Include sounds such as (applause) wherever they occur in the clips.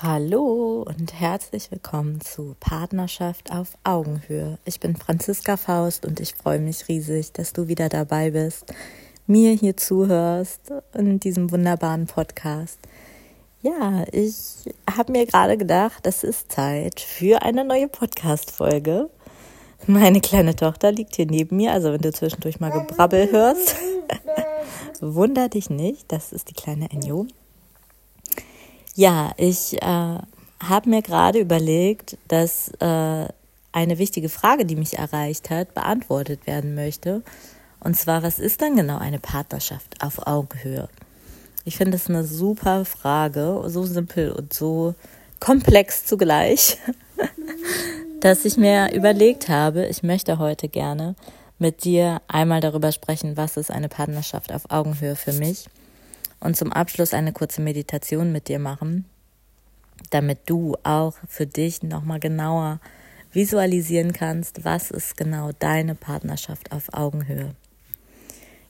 Hallo und herzlich willkommen zu Partnerschaft auf Augenhöhe. Ich bin Franziska Faust und ich freue mich riesig, dass du wieder dabei bist, mir hier zuhörst in diesem wunderbaren Podcast. Ja, ich habe mir gerade gedacht, es ist Zeit für eine neue Podcast-Folge. Meine kleine Tochter liegt hier neben mir, also wenn du zwischendurch mal Gebrabbel hörst, (laughs) wunder dich nicht, das ist die kleine Enjo. Ja, ich äh, habe mir gerade überlegt, dass äh, eine wichtige Frage, die mich erreicht hat, beantwortet werden möchte. Und zwar, was ist denn genau eine Partnerschaft auf Augenhöhe? Ich finde es eine super Frage, so simpel und so komplex zugleich, (laughs) dass ich mir überlegt habe, ich möchte heute gerne mit dir einmal darüber sprechen, was ist eine Partnerschaft auf Augenhöhe für mich und zum Abschluss eine kurze Meditation mit dir machen, damit du auch für dich nochmal genauer visualisieren kannst, was ist genau deine Partnerschaft auf Augenhöhe.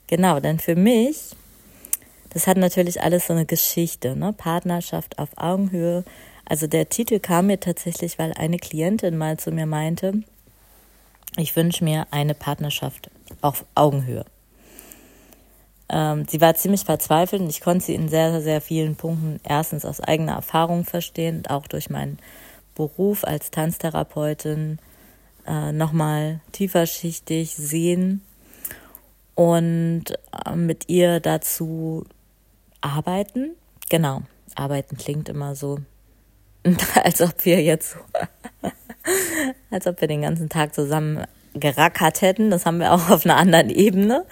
Genau, denn für mich, das hat natürlich alles so eine Geschichte, ne? Partnerschaft auf Augenhöhe. Also der Titel kam mir tatsächlich, weil eine Klientin mal zu mir meinte, ich wünsche mir eine Partnerschaft auf Augenhöhe. Ähm, sie war ziemlich verzweifelt und ich konnte sie in sehr, sehr vielen Punkten erstens aus eigener Erfahrung verstehen und auch durch meinen Beruf als Tanztherapeutin äh, nochmal tieferschichtig sehen und äh, mit ihr dazu arbeiten. Genau, arbeiten klingt immer so, (laughs) als ob wir jetzt (laughs) als ob wir den ganzen Tag zusammen gerackert hätten. Das haben wir auch auf einer anderen Ebene.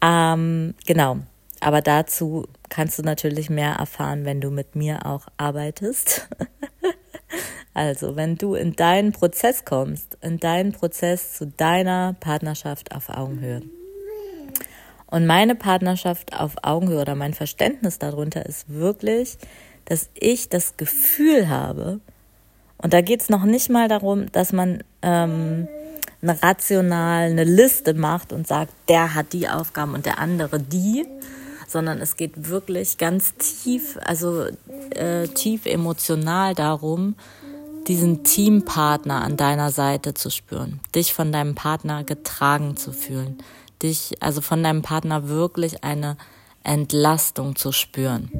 Ähm, genau. Aber dazu kannst du natürlich mehr erfahren, wenn du mit mir auch arbeitest. (laughs) also, wenn du in deinen Prozess kommst, in deinen Prozess zu deiner Partnerschaft auf Augenhöhe. Und meine Partnerschaft auf Augenhöhe oder mein Verständnis darunter ist wirklich, dass ich das Gefühl habe, und da geht es noch nicht mal darum, dass man ähm, eine rational eine Liste macht und sagt, der hat die Aufgaben und der andere die, sondern es geht wirklich ganz tief, also äh, tief emotional darum, diesen Teampartner an deiner Seite zu spüren, dich von deinem Partner getragen zu fühlen, dich also von deinem Partner wirklich eine Entlastung zu spüren.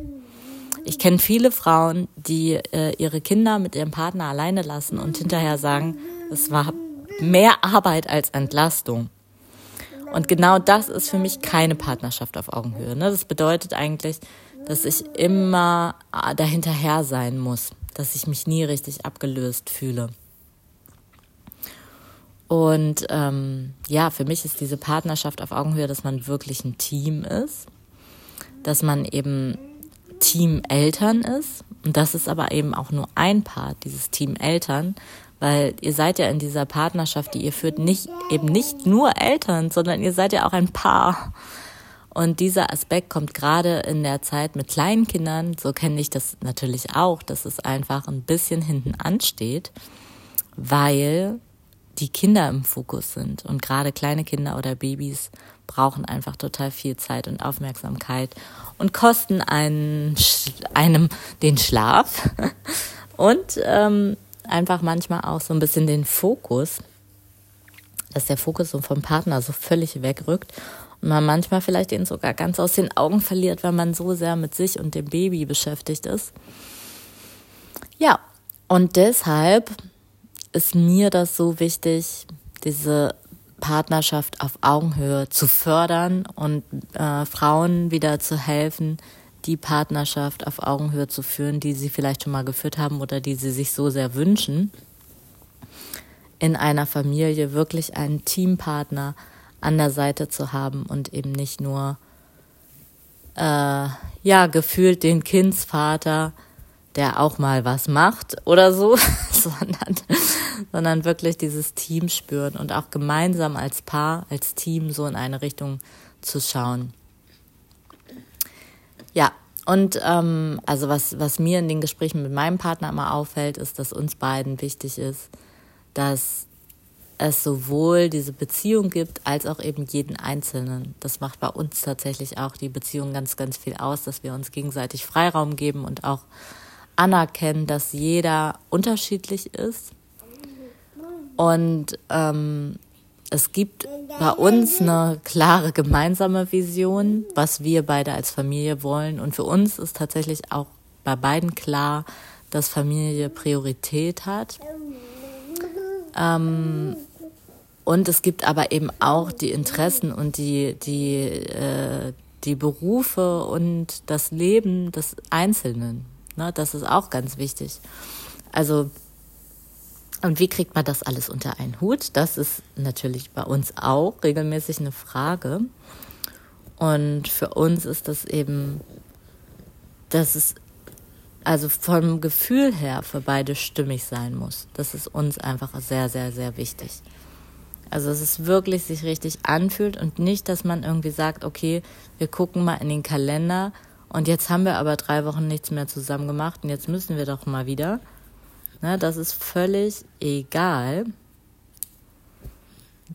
Ich kenne viele Frauen, die äh, ihre Kinder mit ihrem Partner alleine lassen und hinterher sagen, es war mehr Arbeit als Entlastung. Und genau das ist für mich keine Partnerschaft auf Augenhöhe. Ne? Das bedeutet eigentlich, dass ich immer äh, dahinterher sein muss, dass ich mich nie richtig abgelöst fühle. Und ähm, ja, für mich ist diese Partnerschaft auf Augenhöhe, dass man wirklich ein Team ist, dass man eben Team Eltern ist. Und das ist aber eben auch nur ein Part, dieses Team Eltern, weil ihr seid ja in dieser Partnerschaft, die ihr führt, nicht eben nicht nur Eltern, sondern ihr seid ja auch ein Paar. Und dieser Aspekt kommt gerade in der Zeit mit kleinen Kindern, so kenne ich das natürlich auch, dass es einfach ein bisschen hinten ansteht, weil die Kinder im Fokus sind. Und gerade kleine Kinder oder Babys brauchen einfach total viel Zeit und Aufmerksamkeit und kosten einen, einem den Schlaf. (laughs) Und ähm, einfach manchmal auch so ein bisschen den Fokus, dass der Fokus so vom Partner so völlig wegrückt und man manchmal vielleicht ihn sogar ganz aus den Augen verliert, weil man so sehr mit sich und dem Baby beschäftigt ist. Ja, und deshalb ist mir das so wichtig, diese Partnerschaft auf Augenhöhe zu fördern und äh, Frauen wieder zu helfen, die Partnerschaft auf Augenhöhe zu führen, die sie vielleicht schon mal geführt haben oder die sie sich so sehr wünschen, in einer Familie wirklich einen Teampartner an der Seite zu haben und eben nicht nur äh, ja gefühlt den Kindsvater, der auch mal was macht oder so, (laughs) sondern, sondern wirklich dieses Team spüren und auch gemeinsam als Paar, als Team so in eine Richtung zu schauen. Ja, und ähm, also was, was mir in den Gesprächen mit meinem Partner immer auffällt, ist, dass uns beiden wichtig ist, dass es sowohl diese Beziehung gibt, als auch eben jeden Einzelnen. Das macht bei uns tatsächlich auch die Beziehung ganz, ganz viel aus, dass wir uns gegenseitig Freiraum geben und auch anerkennen, dass jeder unterschiedlich ist. Und ähm, es gibt bei uns eine klare gemeinsame Vision, was wir beide als Familie wollen. Und für uns ist tatsächlich auch bei beiden klar, dass Familie Priorität hat. Ähm, und es gibt aber eben auch die Interessen und die, die, äh, die Berufe und das Leben des Einzelnen. Ne? Das ist auch ganz wichtig. Also, und wie kriegt man das alles unter einen Hut? Das ist natürlich bei uns auch regelmäßig eine Frage. Und für uns ist das eben, dass es also vom Gefühl her für beide stimmig sein muss. Das ist uns einfach sehr, sehr, sehr wichtig. Also dass es wirklich sich richtig anfühlt und nicht, dass man irgendwie sagt, okay, wir gucken mal in den Kalender und jetzt haben wir aber drei Wochen nichts mehr zusammen gemacht und jetzt müssen wir doch mal wieder. Na, das ist völlig egal.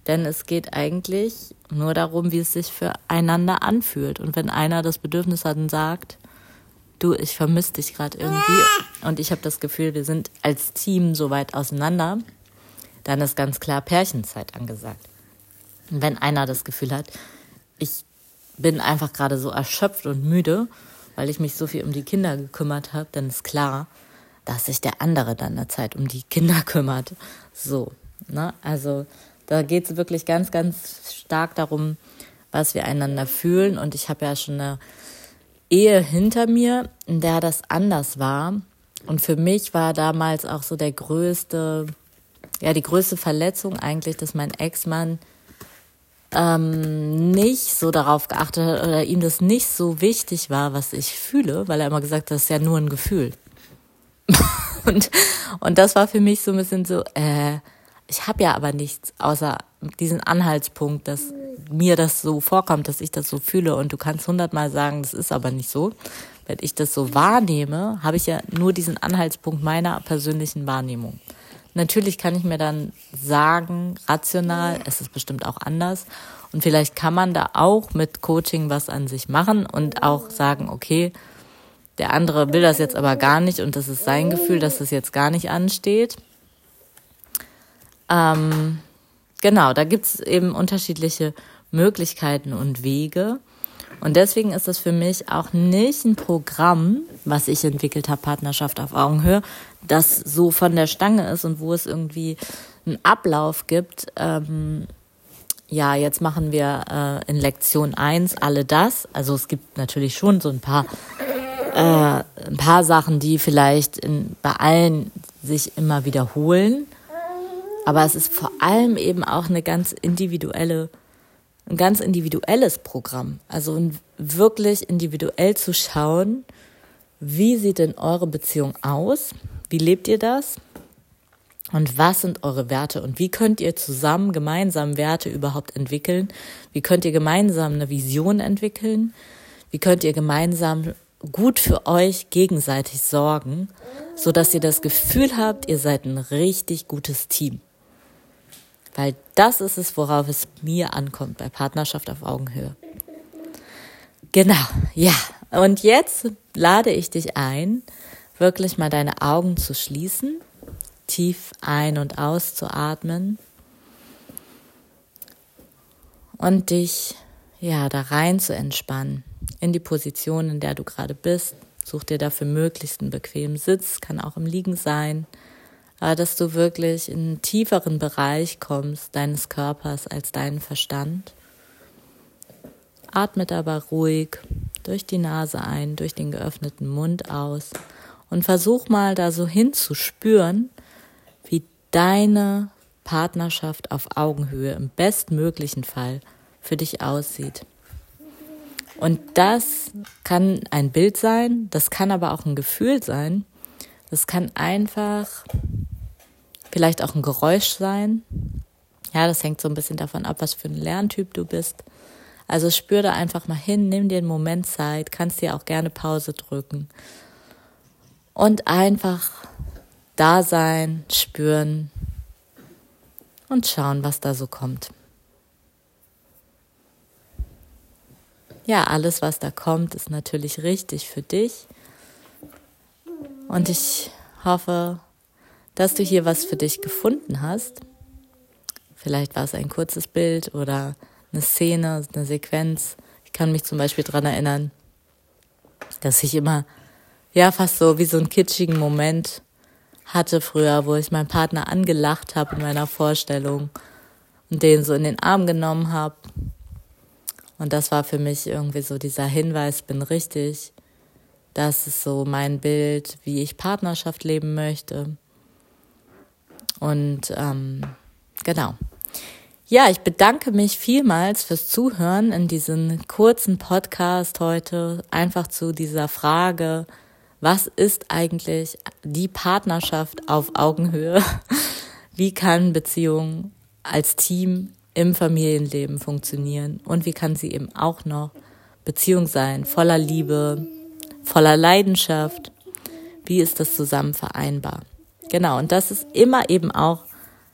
Denn es geht eigentlich nur darum, wie es sich füreinander anfühlt. Und wenn einer das Bedürfnis hat und sagt, du, ich vermisse dich gerade irgendwie und ich habe das Gefühl, wir sind als Team so weit auseinander, dann ist ganz klar Pärchenzeit angesagt. Und wenn einer das Gefühl hat, ich bin einfach gerade so erschöpft und müde, weil ich mich so viel um die Kinder gekümmert habe, dann ist klar, dass sich der andere dann der Zeit um die Kinder (laughs) kümmert. So, ne? Also da geht es wirklich ganz, ganz stark darum, was wir einander fühlen. Und ich habe ja schon eine Ehe hinter mir, in der das anders war. Und für mich war damals auch so der größte, ja, die größte Verletzung eigentlich, dass mein Ex-Mann ähm, nicht so darauf geachtet hat oder ihm das nicht so wichtig war, was ich fühle, weil er immer gesagt hat, das ist ja nur ein Gefühl. (laughs) und, und das war für mich so ein bisschen so, äh, ich habe ja aber nichts außer diesen Anhaltspunkt, dass mir das so vorkommt, dass ich das so fühle und du kannst hundertmal sagen, das ist aber nicht so. Wenn ich das so wahrnehme, habe ich ja nur diesen Anhaltspunkt meiner persönlichen Wahrnehmung. Natürlich kann ich mir dann sagen, rational, es ist bestimmt auch anders. Und vielleicht kann man da auch mit Coaching was an sich machen und auch sagen, okay, der andere will das jetzt aber gar nicht und das ist sein Gefühl, dass das jetzt gar nicht ansteht. Ähm, genau, da gibt es eben unterschiedliche Möglichkeiten und Wege. Und deswegen ist das für mich auch nicht ein Programm, was ich entwickelt habe, Partnerschaft auf Augenhöhe, das so von der Stange ist und wo es irgendwie einen Ablauf gibt. Ähm, ja, jetzt machen wir äh, in Lektion 1 alle das. Also es gibt natürlich schon so ein paar, äh, ein paar Sachen, die vielleicht in, bei allen sich immer wiederholen. Aber es ist vor allem eben auch eine ganz individuelle, ein ganz individuelles Programm. Also wirklich individuell zu schauen, wie sieht denn eure Beziehung aus? Wie lebt ihr das? Und was sind eure Werte? Und wie könnt ihr zusammen gemeinsam Werte überhaupt entwickeln? Wie könnt ihr gemeinsam eine Vision entwickeln? Wie könnt ihr gemeinsam gut für euch gegenseitig sorgen, so dass ihr das Gefühl habt, ihr seid ein richtig gutes Team? Weil das ist es, worauf es mir ankommt bei Partnerschaft auf Augenhöhe. Genau, ja. Und jetzt lade ich dich ein, wirklich mal deine Augen zu schließen, tief ein- und auszuatmen und dich ja da rein zu entspannen in die Position, in der du gerade bist. Such dir dafür möglichst einen bequemen Sitz, kann auch im Liegen sein aber dass du wirklich in einen tieferen Bereich kommst deines Körpers als deinen Verstand. Atme dabei ruhig durch die Nase ein, durch den geöffneten Mund aus und versuch mal da so hinzuspüren, wie deine Partnerschaft auf Augenhöhe im bestmöglichen Fall für dich aussieht. Und das kann ein Bild sein, das kann aber auch ein Gefühl sein. Das kann einfach Vielleicht auch ein Geräusch sein. Ja, das hängt so ein bisschen davon ab, was für ein Lerntyp du bist. Also spür da einfach mal hin, nimm dir einen Moment Zeit, kannst dir auch gerne Pause drücken. Und einfach da sein, spüren und schauen, was da so kommt. Ja, alles, was da kommt, ist natürlich richtig für dich. Und ich hoffe, dass du hier was für dich gefunden hast. Vielleicht war es ein kurzes Bild oder eine Szene, eine Sequenz. Ich kann mich zum Beispiel daran erinnern, dass ich immer, ja, fast so wie so einen kitschigen Moment hatte früher, wo ich meinen Partner angelacht habe in meiner Vorstellung und den so in den Arm genommen habe. Und das war für mich irgendwie so dieser Hinweis, bin richtig. Das ist so mein Bild, wie ich Partnerschaft leben möchte. Und ähm, genau. Ja, ich bedanke mich vielmals fürs Zuhören in diesem kurzen Podcast heute, einfach zu dieser Frage, was ist eigentlich die Partnerschaft auf Augenhöhe? (laughs) Wie kann Beziehung als Team im Familienleben funktionieren und wie kann sie eben auch noch Beziehung sein, voller Liebe, voller Leidenschaft? Wie ist das zusammen vereinbar? Genau, und das ist immer eben auch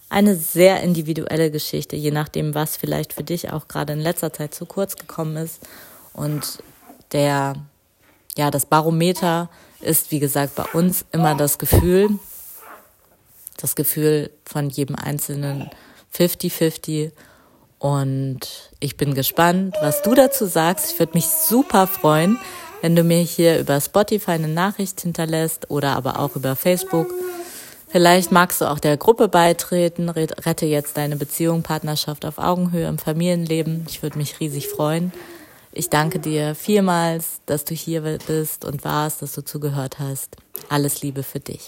eine sehr individuelle Geschichte, je nachdem, was vielleicht für dich auch gerade in letzter Zeit zu kurz gekommen ist. Und der, ja, das Barometer ist, wie gesagt, bei uns immer das Gefühl, das Gefühl von jedem Einzelnen 50-50. Und ich bin gespannt, was du dazu sagst. Ich würde mich super freuen, wenn du mir hier über Spotify eine Nachricht hinterlässt oder aber auch über Facebook. Vielleicht magst du auch der Gruppe beitreten. Rette jetzt deine Beziehung, Partnerschaft auf Augenhöhe im Familienleben. Ich würde mich riesig freuen. Ich danke dir vielmals, dass du hier bist und warst, dass du zugehört hast. Alles Liebe für dich.